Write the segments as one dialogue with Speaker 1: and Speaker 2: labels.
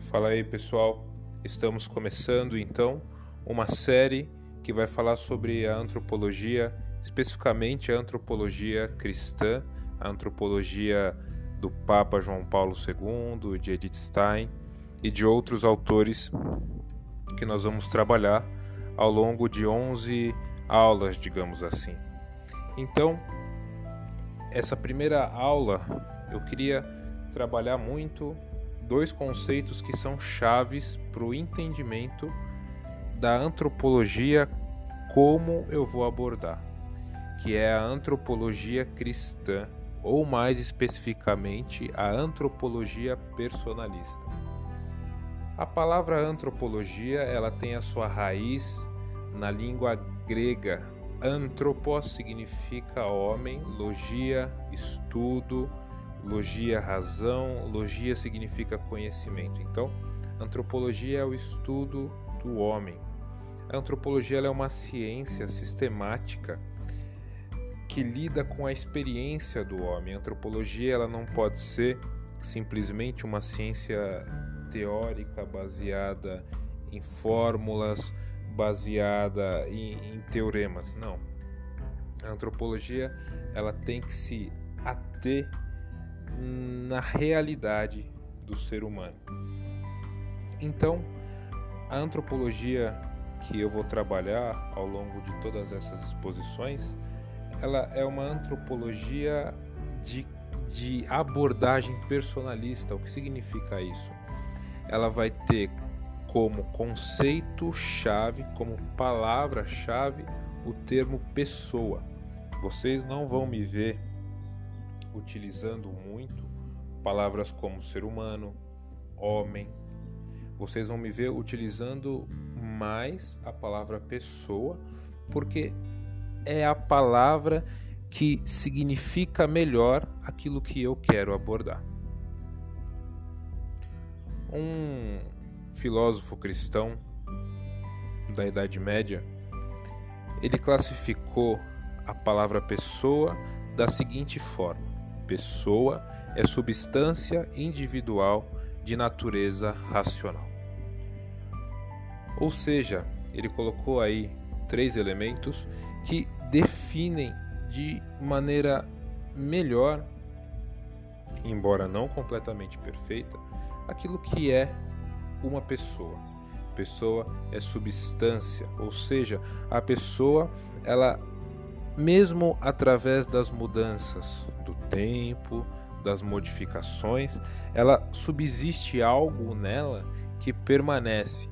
Speaker 1: Fala aí pessoal, estamos começando então uma série que vai falar sobre a antropologia, especificamente a antropologia cristã, a antropologia do Papa João Paulo II, de Edith Stein e de outros autores que nós vamos trabalhar ao longo de 11 aulas, digamos assim. Então, essa primeira aula eu queria trabalhar muito dois conceitos que são chaves para o entendimento da antropologia como eu vou abordar, que é a antropologia cristã, ou mais especificamente a antropologia personalista. A palavra antropologia, ela tem a sua raiz na língua grega. Anthropos significa homem, logia, estudo, Logia razão, logia significa conhecimento. Então, antropologia é o estudo do homem. A antropologia é uma ciência sistemática que lida com a experiência do homem. A antropologia ela não pode ser simplesmente uma ciência teórica baseada em fórmulas, baseada em, em teoremas. Não. A antropologia ela tem que se ater na realidade do ser humano. Então, a antropologia que eu vou trabalhar ao longo de todas essas exposições, ela é uma antropologia de, de abordagem personalista. O que significa isso? Ela vai ter como conceito-chave, como palavra-chave, o termo pessoa. Vocês não vão me ver utilizando muito palavras como ser humano, homem. Vocês vão me ver utilizando mais a palavra pessoa, porque é a palavra que significa melhor aquilo que eu quero abordar. Um filósofo cristão da Idade Média, ele classificou a palavra pessoa da seguinte forma: pessoa é substância individual de natureza racional. Ou seja, ele colocou aí três elementos que definem de maneira melhor, embora não completamente perfeita, aquilo que é uma pessoa. Pessoa é substância, ou seja, a pessoa ela mesmo através das mudanças do tempo, das modificações, ela subsiste algo nela que permanece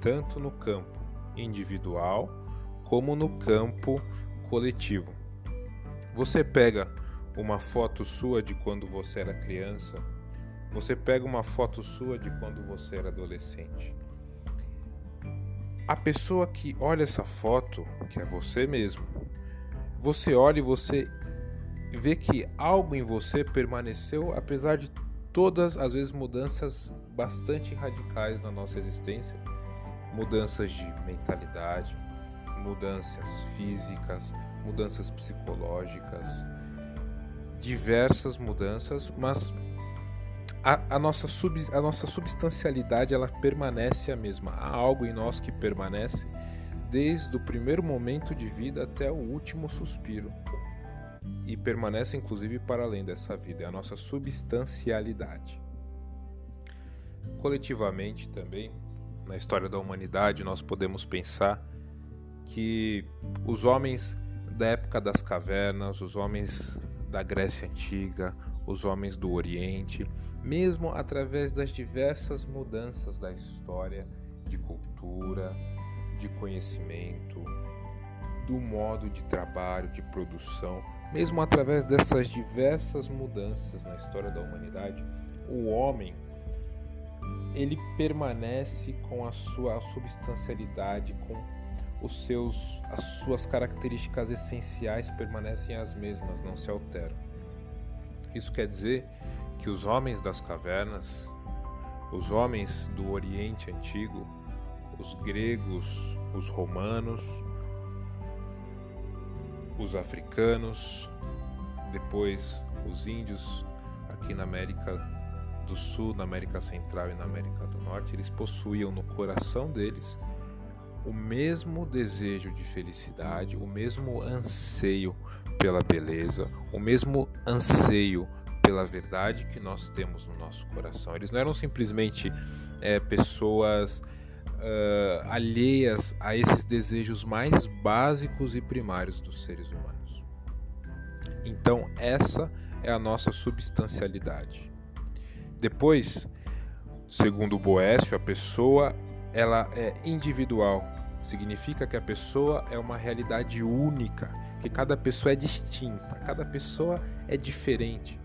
Speaker 1: tanto no campo individual como no campo coletivo. Você pega uma foto sua de quando você era criança, você pega uma foto sua de quando você era adolescente. A pessoa que olha essa foto, que é você mesmo, você olha e você vê que algo em você permaneceu apesar de todas as vezes mudanças bastante radicais na nossa existência, mudanças de mentalidade, mudanças físicas, mudanças psicológicas, diversas mudanças, mas a, a, nossa sub, a nossa substancialidade ela permanece a mesma. Há algo em nós que permanece desde o primeiro momento de vida até o último suspiro e permanece inclusive para além dessa vida, é a nossa substancialidade. Coletivamente também, na história da humanidade, nós podemos pensar que os homens da época das cavernas, os homens da Grécia Antiga, os homens do Oriente, mesmo através das diversas mudanças da história, de cultura, de conhecimento, do modo de trabalho, de produção, mesmo através dessas diversas mudanças na história da humanidade, o homem ele permanece com a sua substancialidade, com os seus, as suas características essenciais permanecem as mesmas, não se alteram. Isso quer dizer que os homens das cavernas, os homens do Oriente Antigo, os gregos, os romanos, os africanos, depois os índios aqui na América do Sul, na América Central e na América do Norte, eles possuíam no coração deles o mesmo desejo de felicidade, o mesmo anseio pela beleza, o mesmo anseio pela verdade que nós temos no nosso coração. Eles não eram simplesmente é, pessoas uh, alheias a esses desejos mais básicos e primários dos seres humanos. Então, essa é a nossa substancialidade. Depois, segundo Boécio, a pessoa ela é individual, significa que a pessoa é uma realidade única, que cada pessoa é distinta, cada pessoa é diferente.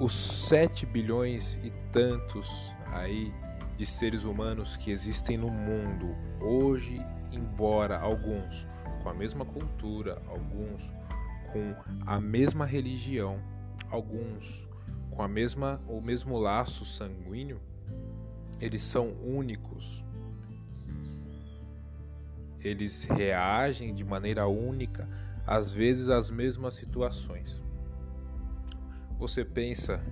Speaker 1: Os 7 bilhões e tantos aí de seres humanos que existem no mundo hoje, embora alguns com a mesma cultura, alguns com a mesma religião, alguns com a mesma o mesmo laço sanguíneo, eles são únicos. Eles reagem de maneira única, às vezes às mesmas situações. Você pensa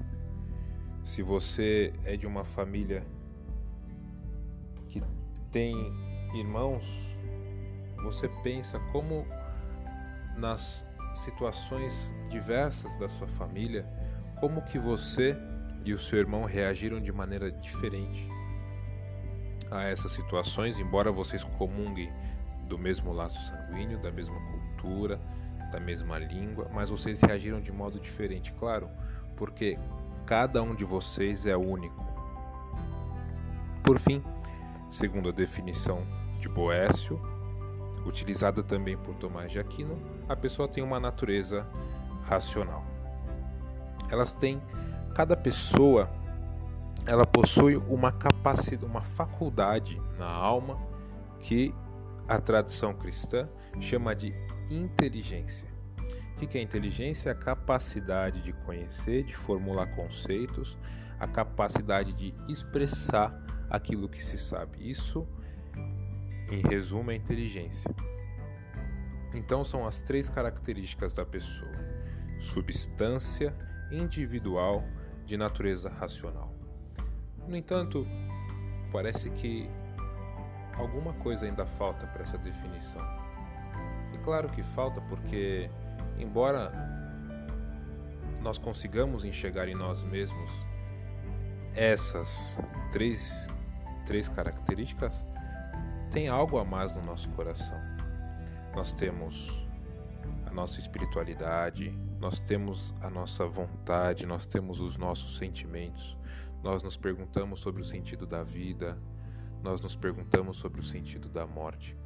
Speaker 1: se você é de uma família que tem irmãos, você pensa como nas situações diversas da sua família, como que você e o seu irmão reagiram de maneira diferente a essas situações, embora vocês comunguem do mesmo laço sanguíneo, da mesma cultura, da mesma língua, mas vocês reagiram de modo diferente, claro, porque cada um de vocês é único. Por fim, segundo a definição de Boécio, utilizada também por Tomás de Aquino, a pessoa tem uma natureza racional. Elas têm cada pessoa ela possui uma capacidade, uma faculdade na alma que a tradição cristã chama de inteligência. O que é inteligência? É a capacidade de conhecer, de formular conceitos, a capacidade de expressar aquilo que se sabe. Isso, em resumo, é inteligência. Então, são as três características da pessoa: substância individual, de natureza racional. No entanto, parece que alguma coisa ainda falta para essa definição. E claro que falta porque, embora nós consigamos enxergar em nós mesmos essas três, três características, tem algo a mais no nosso coração. Nós temos a nossa espiritualidade, nós temos a nossa vontade, nós temos os nossos sentimentos, nós nos perguntamos sobre o sentido da vida, nós nos perguntamos sobre o sentido da morte.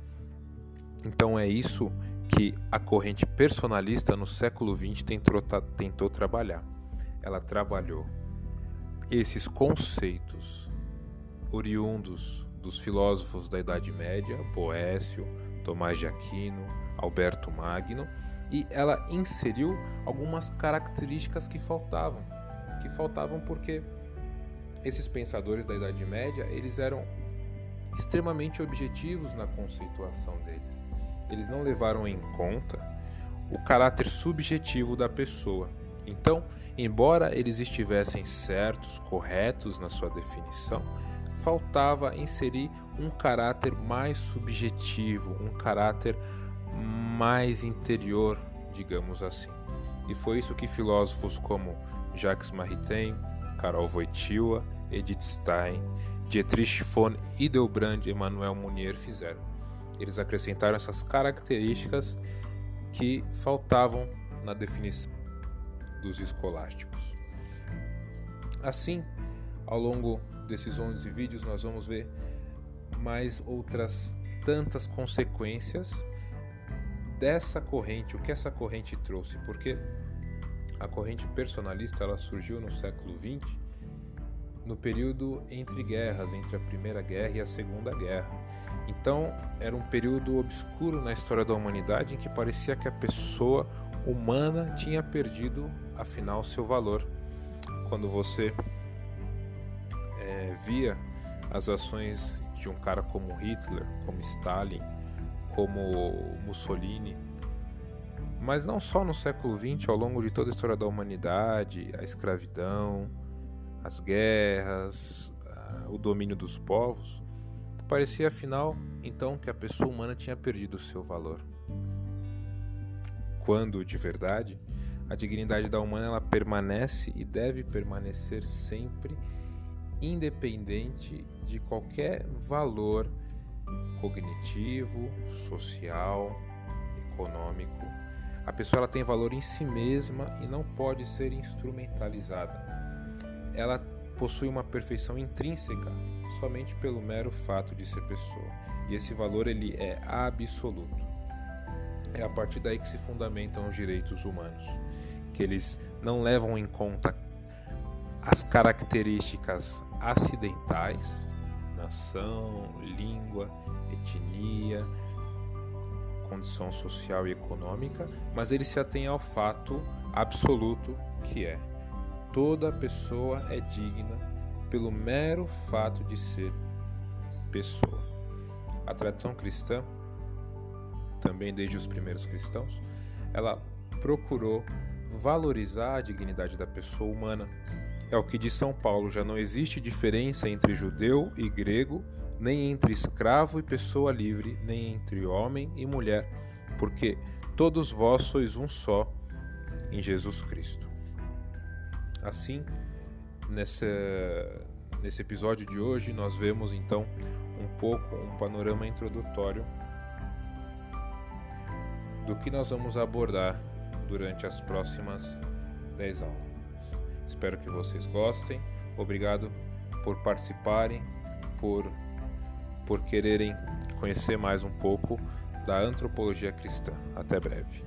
Speaker 1: Então é isso que a corrente personalista no século XX tentou, tentou trabalhar. Ela trabalhou esses conceitos oriundos dos filósofos da Idade Média, Boécio, Tomás de Aquino, Alberto Magno, e ela inseriu algumas características que faltavam, que faltavam porque esses pensadores da Idade Média, eles eram extremamente objetivos na conceituação deles. Eles não levaram em conta o caráter subjetivo da pessoa. Então, embora eles estivessem certos, corretos na sua definição, faltava inserir um caráter mais subjetivo, um caráter mais interior, digamos assim. E foi isso que filósofos como Jacques Maritain, Carol Wojtyła, Edith Stein, Dietrich von Hildebrand e Emmanuel Munier fizeram. Eles acrescentaram essas características que faltavam na definição dos escolásticos. Assim, ao longo desses 11 vídeos, nós vamos ver mais outras tantas consequências dessa corrente, o que essa corrente trouxe, porque a corrente personalista ela surgiu no século XX, no período entre guerras, entre a Primeira Guerra e a Segunda Guerra. Então, era um período obscuro na história da humanidade em que parecia que a pessoa humana tinha perdido, afinal, seu valor. Quando você é, via as ações de um cara como Hitler, como Stalin, como Mussolini, mas não só no século XX, ao longo de toda a história da humanidade, a escravidão, as guerras, o domínio dos povos, parecia afinal então que a pessoa humana tinha perdido o seu valor. Quando, de verdade, a dignidade da humana ela permanece e deve permanecer sempre independente de qualquer valor cognitivo, social, econômico. A pessoa ela tem valor em si mesma e não pode ser instrumentalizada. Ela possui uma perfeição intrínseca somente pelo mero fato de ser pessoa. E esse valor ele é absoluto. É a partir daí que se fundamentam os direitos humanos, que eles não levam em conta as características acidentais, nação, língua, etnia, condição social e econômica, mas ele se atém ao fato absoluto que é toda pessoa é digna pelo mero fato de ser pessoa. A tradição cristã, também desde os primeiros cristãos, ela procurou valorizar a dignidade da pessoa humana. É o que diz São Paulo: já não existe diferença entre judeu e grego, nem entre escravo e pessoa livre, nem entre homem e mulher, porque todos vós sois um só em Jesus Cristo. Assim, nessa, nesse episódio de hoje, nós vemos então um pouco um panorama introdutório do que nós vamos abordar durante as próximas 10 aulas. Espero que vocês gostem. Obrigado por participarem, por por quererem conhecer mais um pouco da antropologia cristã. Até breve.